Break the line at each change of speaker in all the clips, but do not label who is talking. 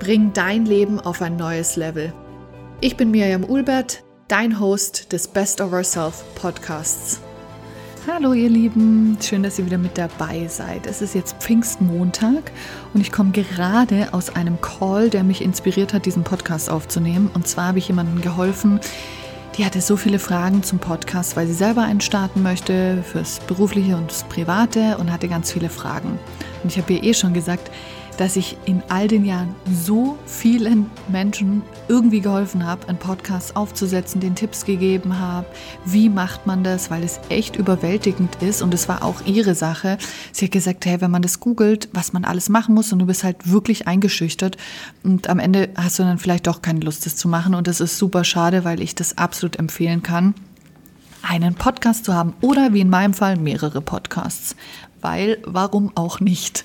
Bring dein Leben auf ein neues Level. Ich bin Miriam Ulbert, dein Host des Best of Ourself Podcasts. Hallo ihr Lieben, schön, dass ihr wieder mit dabei seid. Es ist jetzt Pfingstmontag und ich komme gerade aus einem Call, der mich inspiriert hat, diesen Podcast aufzunehmen. Und zwar habe ich jemandem geholfen, die hatte so viele Fragen zum Podcast, weil sie selber einen starten möchte, fürs Berufliche und das Private und hatte ganz viele Fragen. Und ich habe ihr eh schon gesagt, dass ich in all den Jahren so vielen Menschen irgendwie geholfen habe, einen Podcast aufzusetzen, den Tipps gegeben habe, wie macht man das, weil es echt überwältigend ist und es war auch ihre Sache. Sie hat gesagt, hey, wenn man das googelt, was man alles machen muss und du bist halt wirklich eingeschüchtert und am Ende hast du dann vielleicht doch keine Lust, das zu machen und das ist super schade, weil ich das absolut empfehlen kann einen Podcast zu haben oder wie in meinem Fall mehrere Podcasts. Weil, warum auch nicht?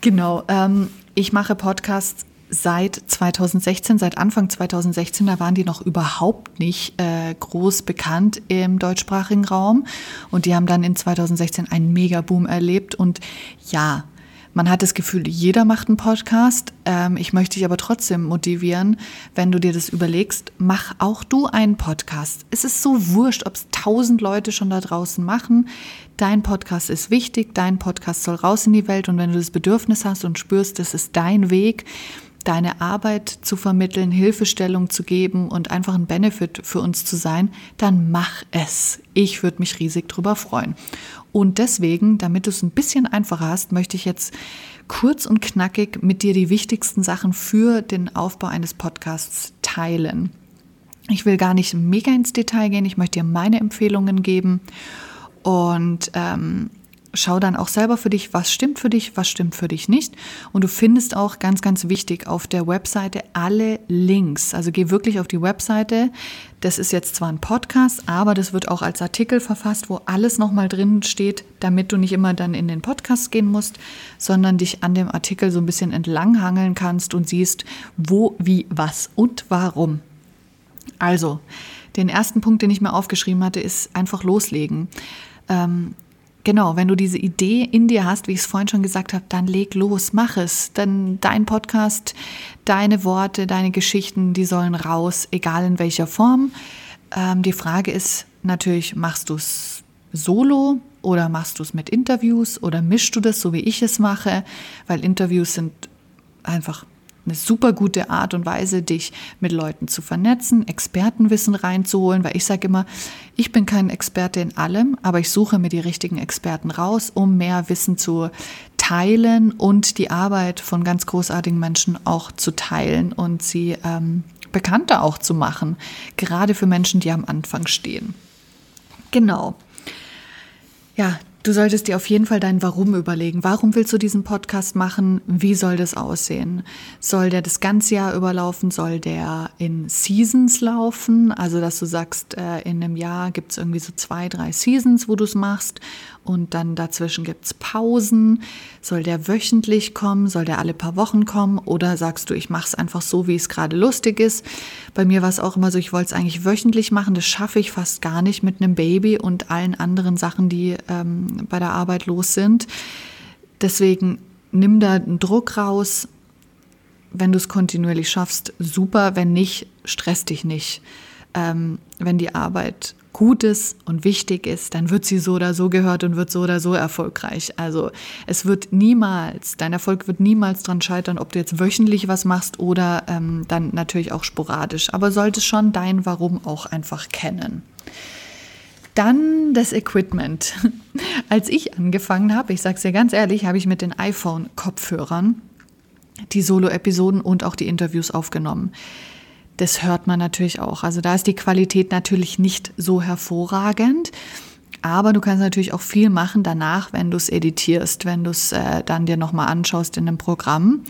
Genau. Ähm, ich mache Podcasts seit 2016, seit Anfang 2016, da waren die noch überhaupt nicht äh, groß bekannt im deutschsprachigen Raum. Und die haben dann in 2016 einen Megaboom erlebt. Und ja, man hat das Gefühl, jeder macht einen Podcast. Ähm, ich möchte dich aber trotzdem motivieren, wenn du dir das überlegst, mach auch du einen Podcast. Es ist so wurscht, ob es tausend Leute schon da draußen machen. Dein Podcast ist wichtig, dein Podcast soll raus in die Welt und wenn du das Bedürfnis hast und spürst, das ist dein Weg, deine Arbeit zu vermitteln, Hilfestellung zu geben und einfach ein Benefit für uns zu sein, dann mach es. Ich würde mich riesig drüber freuen. Und deswegen, damit du es ein bisschen einfacher hast, möchte ich jetzt kurz und knackig mit dir die wichtigsten Sachen für den Aufbau eines Podcasts teilen. Ich will gar nicht mega ins Detail gehen, ich möchte dir meine Empfehlungen geben. Und ähm, schau dann auch selber für dich, was stimmt für dich, was stimmt für dich nicht. Und du findest auch ganz, ganz wichtig auf der Webseite alle Links. Also geh wirklich auf die Webseite. Das ist jetzt zwar ein Podcast, aber das wird auch als Artikel verfasst, wo alles nochmal drin steht, damit du nicht immer dann in den Podcast gehen musst, sondern dich an dem Artikel so ein bisschen entlanghangeln kannst und siehst, wo, wie, was und warum. Also, den ersten Punkt, den ich mir aufgeschrieben hatte, ist einfach loslegen. Ähm, Genau, wenn du diese Idee in dir hast, wie ich es vorhin schon gesagt habe, dann leg los, mach es. Denn dein Podcast, deine Worte, deine Geschichten, die sollen raus, egal in welcher Form. Ähm, die Frage ist natürlich, machst du es solo oder machst du es mit Interviews oder mischst du das so, wie ich es mache? Weil Interviews sind einfach eine super gute Art und Weise, dich mit Leuten zu vernetzen, Expertenwissen reinzuholen, weil ich sage immer, ich bin kein Experte in allem, aber ich suche mir die richtigen Experten raus, um mehr Wissen zu teilen und die Arbeit von ganz großartigen Menschen auch zu teilen und sie ähm, bekannter auch zu machen, gerade für Menschen, die am Anfang stehen. Genau. Ja, Du solltest dir auf jeden Fall dein Warum überlegen. Warum willst du diesen Podcast machen? Wie soll das aussehen? Soll der das ganze Jahr überlaufen? Soll der in Seasons laufen? Also, dass du sagst, äh, in einem Jahr gibt es irgendwie so zwei, drei Seasons, wo du es machst und dann dazwischen gibt es Pausen. Soll der wöchentlich kommen? Soll der alle paar Wochen kommen? Oder sagst du, ich mache es einfach so, wie es gerade lustig ist? Bei mir war es auch immer so, ich wollte es eigentlich wöchentlich machen. Das schaffe ich fast gar nicht mit einem Baby und allen anderen Sachen, die ähm, bei der Arbeit los sind. Deswegen nimm da einen Druck raus. Wenn du es kontinuierlich schaffst, super. Wenn nicht, stress dich nicht. Ähm, wenn die Arbeit Gutes und wichtig ist, dann wird sie so oder so gehört und wird so oder so erfolgreich. Also es wird niemals, dein Erfolg wird niemals daran scheitern, ob du jetzt wöchentlich was machst oder ähm, dann natürlich auch sporadisch. Aber solltest schon dein Warum auch einfach kennen. Dann das Equipment. Als ich angefangen habe, ich sage es dir ganz ehrlich, habe ich mit den iPhone-Kopfhörern die Solo-Episoden und auch die Interviews aufgenommen das hört man natürlich auch. Also da ist die Qualität natürlich nicht so hervorragend. Aber du kannst natürlich auch viel machen danach, wenn du es editierst, wenn du es äh, dann dir nochmal anschaust in einem Programm.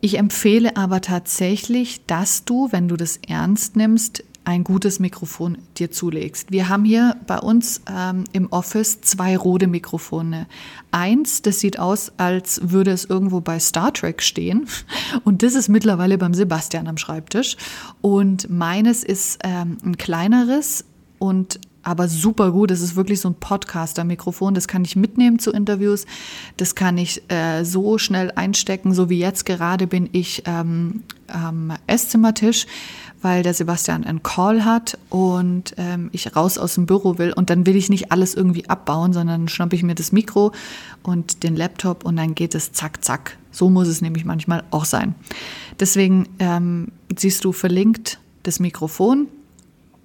Ich empfehle aber tatsächlich, dass du, wenn du das ernst nimmst, ein gutes Mikrofon dir zulegst. Wir haben hier bei uns ähm, im Office zwei rote Mikrofone. Eins, das sieht aus, als würde es irgendwo bei Star Trek stehen. Und das ist mittlerweile beim Sebastian am Schreibtisch. Und meines ist ähm, ein kleineres und aber super gut. Es ist wirklich so ein Podcaster-Mikrofon. Das kann ich mitnehmen zu Interviews. Das kann ich äh, so schnell einstecken, so wie jetzt gerade bin ich am Esszimmertisch weil der Sebastian einen Call hat und ähm, ich raus aus dem Büro will und dann will ich nicht alles irgendwie abbauen, sondern schnappe ich mir das Mikro und den Laptop und dann geht es zack, zack. So muss es nämlich manchmal auch sein. Deswegen ähm, siehst du verlinkt das Mikrofon.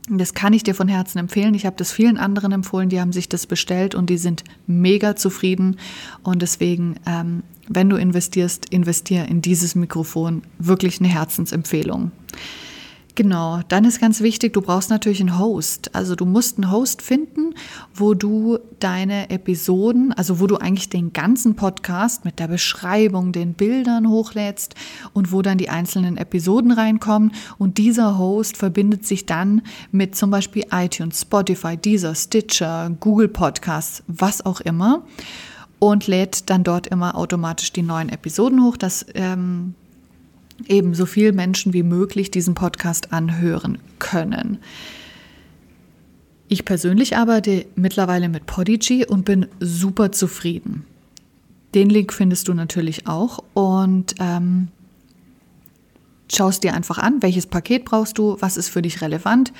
Das kann ich dir von Herzen empfehlen. Ich habe das vielen anderen empfohlen, die haben sich das bestellt und die sind mega zufrieden. Und deswegen, ähm, wenn du investierst, investier in dieses Mikrofon. Wirklich eine Herzensempfehlung. Genau, dann ist ganz wichtig, du brauchst natürlich einen Host. Also du musst einen Host finden, wo du deine Episoden, also wo du eigentlich den ganzen Podcast mit der Beschreibung, den Bildern hochlädst und wo dann die einzelnen Episoden reinkommen. Und dieser Host verbindet sich dann mit zum Beispiel iTunes, Spotify, Deezer, Stitcher, Google Podcasts, was auch immer. Und lädt dann dort immer automatisch die neuen Episoden hoch. Das ähm, eben so viele Menschen wie möglich diesen Podcast anhören können. Ich persönlich arbeite mittlerweile mit Podigy und bin super zufrieden. Den Link findest du natürlich auch und ähm, schaust dir einfach an, welches Paket brauchst du, was ist für dich relevant.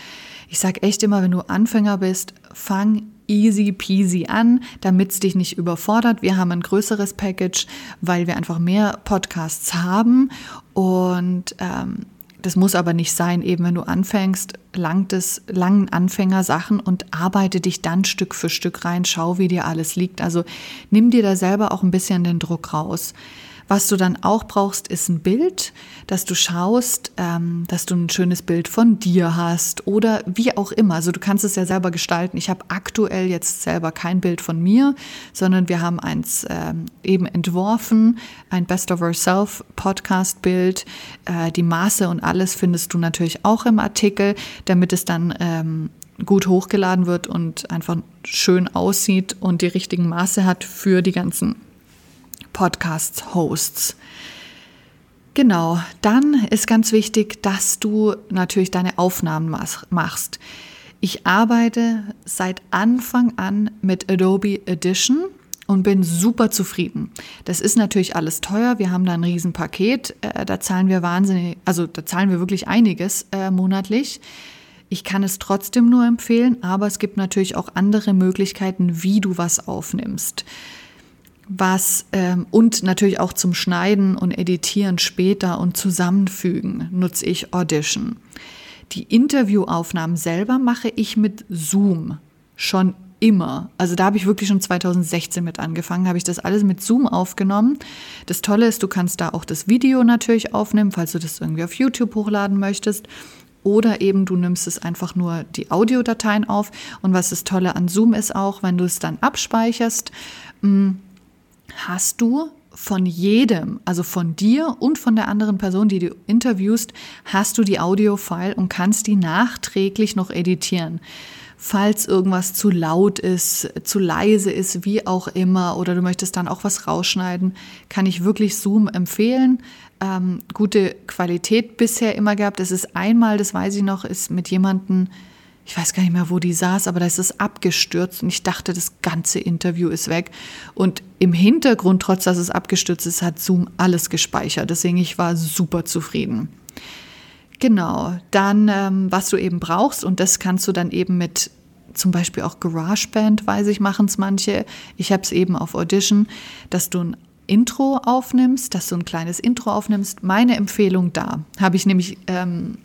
Ich sage echt immer, wenn du Anfänger bist, fang easy peasy an, damit es dich nicht überfordert. Wir haben ein größeres Package, weil wir einfach mehr Podcasts haben und ähm, das muss aber nicht sein, eben wenn du anfängst, langt es langen Anfängersachen und arbeite dich dann Stück für Stück rein, schau, wie dir alles liegt. Also nimm dir da selber auch ein bisschen den Druck raus. Was du dann auch brauchst, ist ein Bild, dass du schaust, ähm, dass du ein schönes Bild von dir hast oder wie auch immer. Also du kannst es ja selber gestalten. Ich habe aktuell jetzt selber kein Bild von mir, sondern wir haben eins ähm, eben entworfen, ein Best of Ourself Podcast Bild. Äh, die Maße und alles findest du natürlich auch im Artikel, damit es dann ähm, gut hochgeladen wird und einfach schön aussieht und die richtigen Maße hat für die ganzen Podcast-Hosts. Genau, dann ist ganz wichtig, dass du natürlich deine Aufnahmen machst. Ich arbeite seit Anfang an mit Adobe Edition und bin super zufrieden. Das ist natürlich alles teuer. Wir haben da ein Riesenpaket. Äh, da zahlen wir wahnsinnig, also da zahlen wir wirklich einiges äh, monatlich. Ich kann es trotzdem nur empfehlen, aber es gibt natürlich auch andere Möglichkeiten, wie du was aufnimmst was ähm, und natürlich auch zum Schneiden und Editieren später und Zusammenfügen nutze ich Audition. Die Interviewaufnahmen selber mache ich mit Zoom schon immer. Also da habe ich wirklich schon 2016 mit angefangen, habe ich das alles mit Zoom aufgenommen. Das Tolle ist, du kannst da auch das Video natürlich aufnehmen, falls du das irgendwie auf YouTube hochladen möchtest. Oder eben du nimmst es einfach nur die Audiodateien auf. Und was das Tolle an Zoom ist auch, wenn du es dann abspeicherst, mh, mm, hast du von jedem, also von dir und von der anderen Person, die du interviewst, hast du die Audio-File und kannst die nachträglich noch editieren. Falls irgendwas zu laut ist, zu leise ist, wie auch immer, oder du möchtest dann auch was rausschneiden, kann ich wirklich Zoom empfehlen. Ähm, gute Qualität bisher immer gehabt. Es ist einmal, das weiß ich noch, ist mit jemandem ich weiß gar nicht mehr, wo die saß, aber da ist es abgestürzt und ich dachte, das ganze Interview ist weg. Und im Hintergrund, trotz dass es abgestürzt ist, hat Zoom alles gespeichert. Deswegen, ich war super zufrieden. Genau, dann, ähm, was du eben brauchst, und das kannst du dann eben mit zum Beispiel auch GarageBand, weiß ich, machen es manche. Ich habe es eben auf Audition, dass du ein Intro aufnimmst, dass du ein kleines Intro aufnimmst. Meine Empfehlung da habe ich nämlich ähm,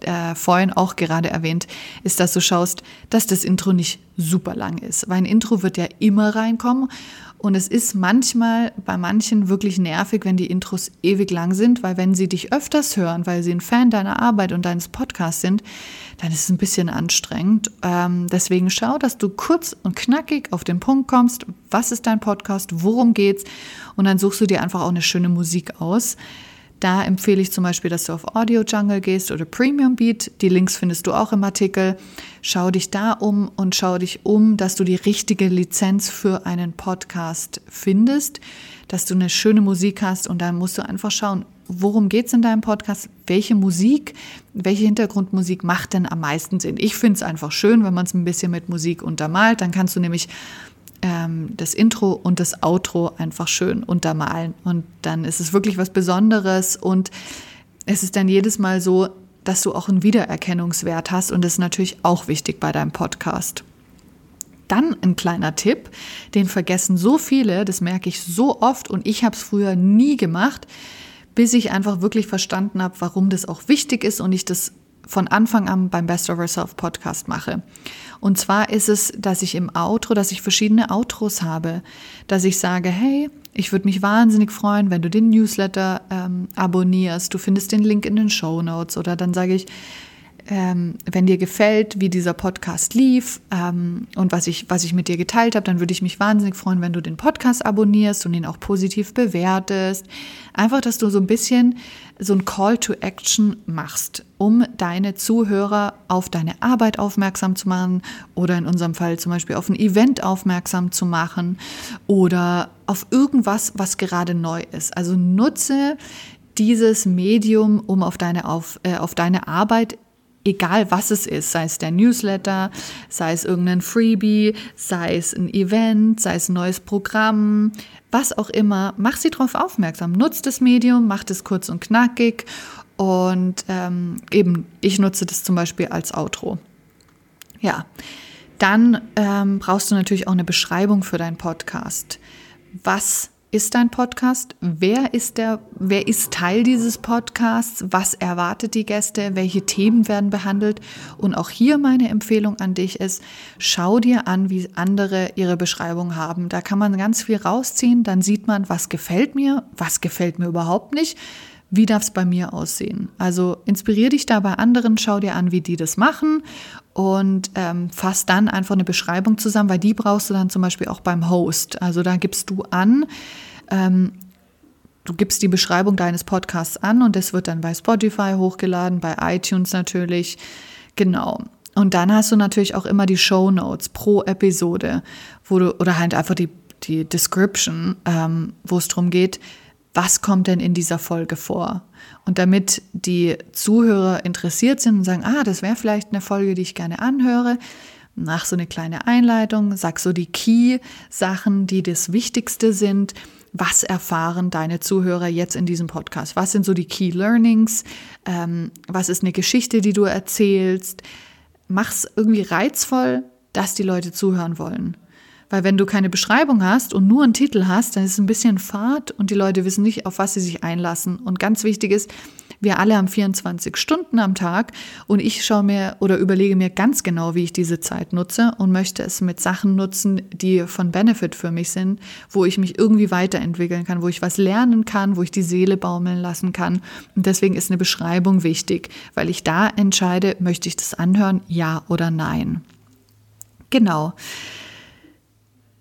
äh, vorhin auch gerade erwähnt, ist, dass du schaust, dass das Intro nicht super lang ist. Weil ein Intro wird ja immer reinkommen und es ist manchmal bei manchen wirklich nervig, wenn die Intros ewig lang sind, weil wenn sie dich öfters hören, weil sie ein Fan deiner Arbeit und deines Podcasts sind, dann ist es ein bisschen anstrengend. Ähm, deswegen schau, dass du kurz und knackig auf den Punkt kommst. Was ist dein Podcast? Worum geht's? Und dann suchst du dir einfach auch eine schöne Musik aus Da empfehle ich zum Beispiel, dass du auf Audio Jungle gehst oder Premium Beat. Die Links findest du auch im Artikel. Schau dich da um und schau dich um, dass du die richtige Lizenz für einen Podcast findest, dass du eine schöne Musik hast und dann musst du einfach schauen, worum geht es in deinem Podcast? Welche Musik, welche Hintergrundmusik macht denn am meisten Sinn? Ich finde es einfach schön, wenn man es ein bisschen mit Musik untermalt. Dann kannst du nämlich ähm, das Intro und das Outro einfach schön untermalen. Und dann ist es wirklich was Besonderes und es ist dann jedes Mal so, dass du auch einen Wiedererkennungswert hast und das ist natürlich auch wichtig bei deinem Podcast. Dann ein kleiner Tipp, den vergessen so viele, das merke ich so oft und ich habe es früher nie gemacht, bis ich einfach wirklich verstanden habe, warum das auch wichtig ist und ich das von Anfang an beim Best of Yourself Podcast mache. Und zwar ist es, dass ich im Outro, dass ich verschiedene Outros habe, dass ich sage, hey, ich würde mich wahnsinnig freuen, wenn du den Newsletter ähm, abonnierst. Du findest den Link in den Show Notes oder dann sage ich, ähm, wenn dir gefällt, wie dieser Podcast lief ähm, und was ich, was ich mit dir geteilt habe, dann würde ich mich wahnsinnig freuen, wenn du den Podcast abonnierst und ihn auch positiv bewertest. Einfach, dass du so ein bisschen so ein Call to Action machst, um deine Zuhörer auf deine Arbeit aufmerksam zu machen oder in unserem Fall zum Beispiel auf ein Event aufmerksam zu machen oder auf irgendwas, was gerade neu ist. Also nutze dieses Medium, um auf deine, auf, äh, auf deine Arbeit egal was es ist, sei es der Newsletter, sei es irgendein Freebie, sei es ein Event, sei es ein neues Programm, was auch immer, mach sie darauf aufmerksam. Nutzt das Medium, macht es kurz und knackig und ähm, eben, ich nutze das zum Beispiel als Outro. Ja, dann ähm, brauchst du natürlich auch eine Beschreibung für deinen Podcast. Was ist dein Podcast? Wer ist der, wer ist Teil dieses Podcasts? Was erwartet die Gäste? Welche Themen werden behandelt? Und auch hier meine Empfehlung an dich ist, schau dir an, wie andere ihre Beschreibung haben. Da kann man ganz viel rausziehen. Dann sieht man, was gefällt mir, was gefällt mir überhaupt nicht. Wie darf es bei mir aussehen? Also inspirier dich da bei anderen, schau dir an, wie die das machen und ähm, fass dann einfach eine Beschreibung zusammen, weil die brauchst du dann zum Beispiel auch beim Host. Also da gibst du an, ähm, du gibst die Beschreibung deines Podcasts an und das wird dann bei Spotify hochgeladen, bei iTunes natürlich. Genau. Und dann hast du natürlich auch immer die Show Notes pro Episode, wo du, oder halt einfach die, die Description, ähm, wo es darum geht, was kommt denn in dieser Folge vor? Und damit die Zuhörer interessiert sind und sagen, ah, das wäre vielleicht eine Folge, die ich gerne anhöre, nach so eine kleine Einleitung, sag so die Key-Sachen, die das Wichtigste sind. Was erfahren deine Zuhörer jetzt in diesem Podcast? Was sind so die Key Learnings? Ähm, was ist eine Geschichte, die du erzählst? Mach's irgendwie reizvoll, dass die Leute zuhören wollen. Weil wenn du keine Beschreibung hast und nur einen Titel hast, dann ist es ein bisschen fad und die Leute wissen nicht, auf was sie sich einlassen. Und ganz wichtig ist, wir alle haben 24 Stunden am Tag und ich schaue mir oder überlege mir ganz genau, wie ich diese Zeit nutze und möchte es mit Sachen nutzen, die von Benefit für mich sind, wo ich mich irgendwie weiterentwickeln kann, wo ich was lernen kann, wo ich die Seele baumeln lassen kann. Und deswegen ist eine Beschreibung wichtig, weil ich da entscheide, möchte ich das anhören, ja oder nein. Genau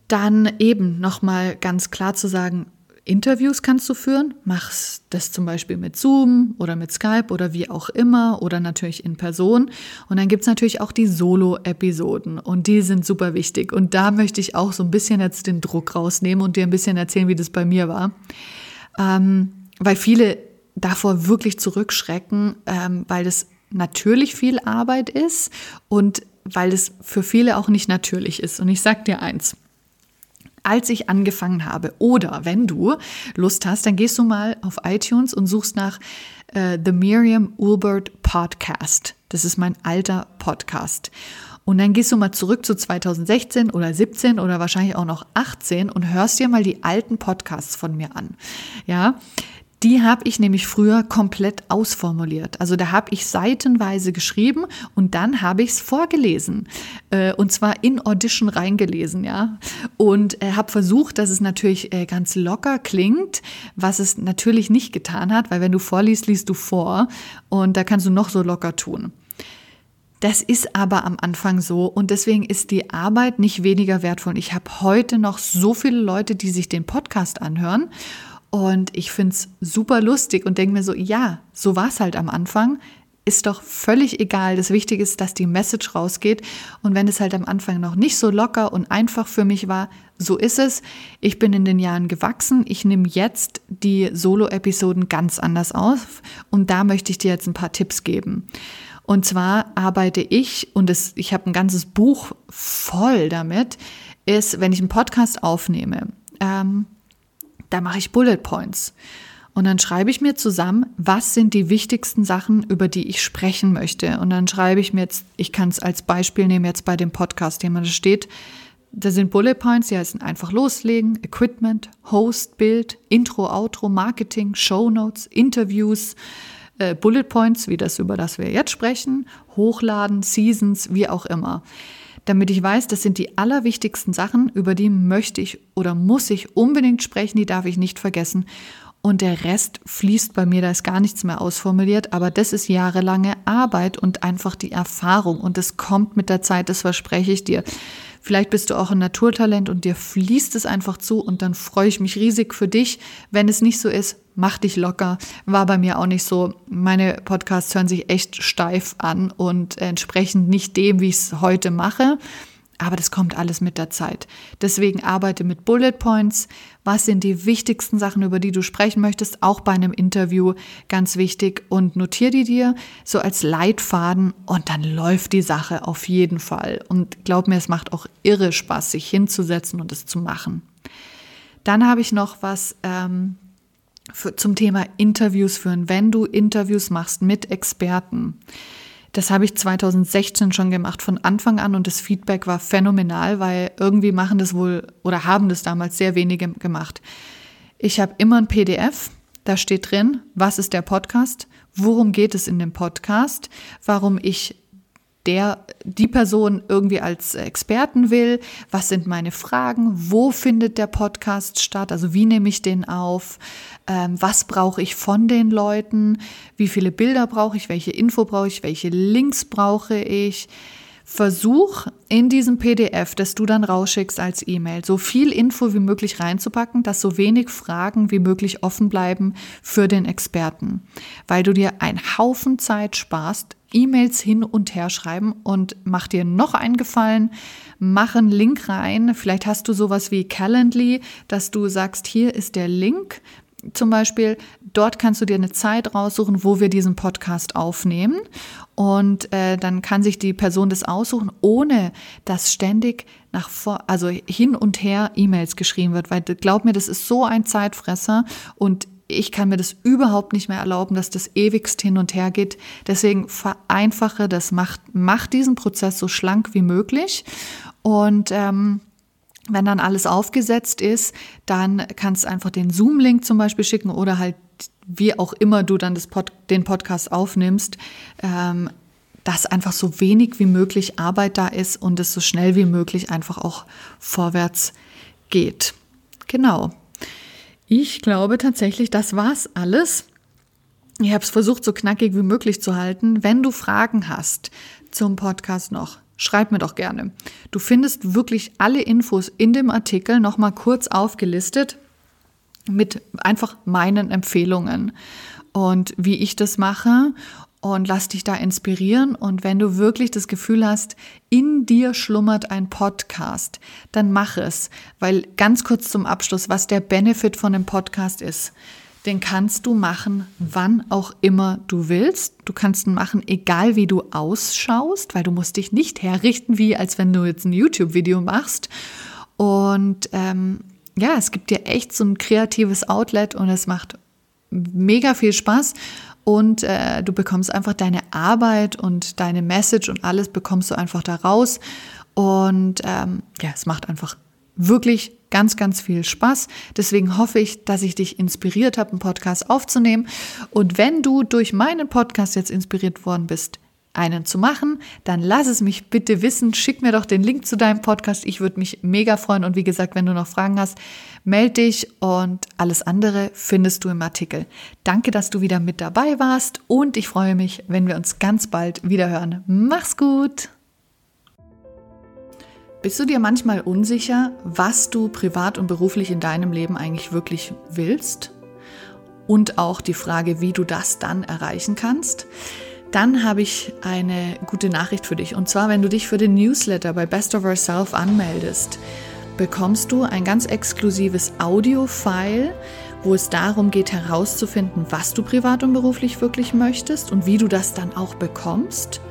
dann eben nochmal ganz klar zu sagen, Interviews kannst du führen, machst das zum Beispiel mit Zoom oder mit Skype oder wie auch immer oder natürlich in Person. Und dann gibt's natürlich auch die Solo-Episoden und die sind super wichtig. Und da möchte ich auch so ein bisschen jetzt den Druck rausnehmen und dir ein bisschen erzählen, wie das bei mir war. Ähm, weil viele davor wirklich zurückschrecken, ähm, weil das natürlich viel Arbeit ist und weil es für viele auch nicht natürlich ist. Und ich sag dir eins, als ich angefangen habe. Oder wenn du Lust hast, dann gehst du mal auf iTunes und suchst nach äh, The Miriam Ulbert Podcast. Das ist mein alter Podcast. Und dann gehst du mal zurück zu 2016 oder 17 oder wahrscheinlich auch noch 18 und hörst dir mal die alten Podcasts von mir an. Ja, die habe ich nämlich früher komplett ausformuliert. Also da habe ich seitenweise geschrieben und dann habe ich es vorgelesen. Äh, und zwar in Audition reingelesen, ja. Und äh, habe versucht, dass es natürlich äh, ganz locker klingt, was es natürlich nicht getan hat, weil wenn du vorliest, liest du vor. Und da kannst du noch so locker tun. Das ist aber am Anfang so und deswegen ist die Arbeit nicht weniger wertvoll. Ich habe heute noch so viele Leute, die sich den Podcast anhören Und ich finde es super lustig und denke mir so, ja, so war es halt am Anfang ist doch völlig egal. Das Wichtige ist, dass die Message rausgeht. Und wenn es halt am Anfang noch nicht so locker und einfach für mich war, so ist es. Ich bin in den Jahren gewachsen. Ich nehme jetzt die Solo-Episoden ganz anders auf. Und da möchte ich dir jetzt ein paar Tipps geben. Und zwar arbeite ich, und es, ich habe ein ganzes Buch voll damit, ist, wenn ich einen Podcast aufnehme, ähm, da mache ich Bullet Points. Und dann schreibe ich mir zusammen, was sind die wichtigsten Sachen, über die ich sprechen möchte. Und dann schreibe ich mir jetzt, ich kann es als Beispiel nehmen, jetzt bei dem Podcast-Thema, da steht, da sind Bullet Points, die heißen einfach loslegen, Equipment, Host, Bild, Intro, Outro, Marketing, Show Notes, Interviews, äh, Bullet Points, wie das, über das wir jetzt sprechen, Hochladen, Seasons, wie auch immer. Damit ich weiß, das sind die allerwichtigsten Sachen, über die möchte ich oder muss ich unbedingt sprechen, die darf ich nicht vergessen und der Rest fließt bei mir, da ist gar nichts mehr ausformuliert, aber das ist jahrelange Arbeit und einfach die Erfahrung und es kommt mit der Zeit, das verspreche ich dir. Vielleicht bist du auch ein Naturtalent und dir fließt es einfach zu und dann freue ich mich riesig für dich. Wenn es nicht so ist, mach dich locker. War bei mir auch nicht so. Meine Podcasts hören sich echt steif an und entsprechend nicht dem, wie ich es heute mache. Aber das kommt alles mit der Zeit. Deswegen arbeite mit Bullet Points. Was sind die wichtigsten Sachen, über die du sprechen möchtest? Auch bei einem Interview ganz wichtig. Und notiere die dir so als Leitfaden und dann läuft die Sache auf jeden Fall. Und glaub mir, es macht auch irre Spaß, sich hinzusetzen und es zu machen. Dann habe ich noch was ähm, für, zum Thema Interviews führen. Wenn du Interviews machst mit Experten, das habe ich 2016 schon gemacht von Anfang an und das Feedback war phänomenal, weil irgendwie machen das wohl oder haben das damals sehr wenige gemacht. Ich habe immer ein PDF, da steht drin, was ist der Podcast, worum geht es in dem Podcast, warum ich der die Person irgendwie als Experten will, was sind meine Fragen, wo findet der Podcast statt, also wie nehme ich den auf, ähm, was brauche ich von den Leuten, wie viele Bilder brauche ich, welche Info brauche ich, welche Links brauche ich. Versuch in diesem PDF, das du dann rausschickst als E-Mail, so viel Info wie möglich reinzupacken, dass so wenig Fragen wie möglich offen bleiben für den Experten, weil du dir einen Haufen Zeit sparst, E-Mails hin und her schreiben und mach dir noch einen Gefallen, mach einen Link rein. Vielleicht hast du sowas wie Calendly, dass du sagst, hier ist der Link. Zum Beispiel, dort kannst du dir eine Zeit raussuchen, wo wir diesen Podcast aufnehmen. Und äh, dann kann sich die Person das aussuchen, ohne dass ständig nach vor, also hin und her E-Mails geschrieben wird. Weil glaub mir, das ist so ein Zeitfresser und ich kann mir das überhaupt nicht mehr erlauben, dass das ewigst hin und her geht. Deswegen vereinfache das, mach, mach diesen Prozess so schlank wie möglich. Und ähm, wenn dann alles aufgesetzt ist, dann kannst du einfach den Zoom-Link zum Beispiel schicken oder halt wie auch immer du dann das Pod, den Podcast aufnimmst, ähm, dass einfach so wenig wie möglich Arbeit da ist und es so schnell wie möglich einfach auch vorwärts geht. Genau. Ich glaube tatsächlich, das war's alles. Ich habe es versucht, so knackig wie möglich zu halten. Wenn du Fragen hast zum Podcast noch, schreib mir doch gerne. Du findest wirklich alle Infos in dem Artikel nochmal kurz aufgelistet mit einfach meinen Empfehlungen und wie ich das mache und lass dich da inspirieren. Und wenn du wirklich das Gefühl hast, in dir schlummert ein Podcast, dann mach es. Weil ganz kurz zum Abschluss, was der Benefit von einem Podcast ist, den kannst du machen, wann auch immer du willst. Du kannst ihn machen, egal wie du ausschaust, weil du musst dich nicht herrichten, wie als wenn du jetzt ein YouTube-Video machst. Und ähm, ja, es gibt dir echt so ein kreatives Outlet und es macht mega viel Spaß und äh, du bekommst einfach deine Arbeit und deine Message und alles bekommst du einfach da raus. Und ähm, ja, es macht einfach wirklich ganz, ganz viel Spaß. Deswegen hoffe ich, dass ich dich inspiriert habe, einen Podcast aufzunehmen. Und wenn du durch meinen Podcast jetzt inspiriert worden bist, einen zu machen, dann lass es mich bitte wissen. Schick mir doch den Link zu deinem Podcast. Ich würde mich mega freuen. Und wie gesagt, wenn du noch Fragen hast, melde dich und alles andere findest du im Artikel. Danke, dass du wieder mit dabei warst und ich freue mich, wenn wir uns ganz bald wieder hören. Mach's gut! Bist du dir manchmal unsicher, was du privat und beruflich in deinem Leben eigentlich wirklich willst? und auch die Frage, wie du das dann erreichen kannst. Dann habe ich eine gute Nachricht für dich. Und zwar, wenn du dich für den Newsletter bei Best of Ourself anmeldest, bekommst du ein ganz exklusives Audio-File, wo es darum geht herauszufinden, was du privat und beruflich wirklich möchtest und wie du das dann auch bekommst.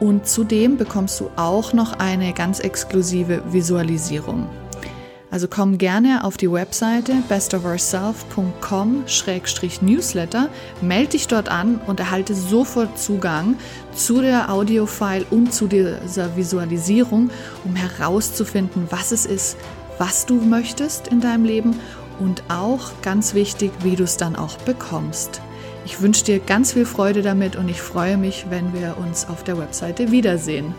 Und zudem bekommst du auch noch eine ganz exklusive Visualisierung. Also komm gerne auf die Webseite bestofourself.com-newsletter, melde dich dort an und erhalte sofort Zugang zu der Audiofile und zu dieser Visualisierung, um herauszufinden, was es ist, was du möchtest in deinem Leben und auch ganz wichtig, wie du es dann auch bekommst. Ich wünsche dir ganz viel Freude damit und ich freue mich, wenn wir uns auf der Webseite wiedersehen.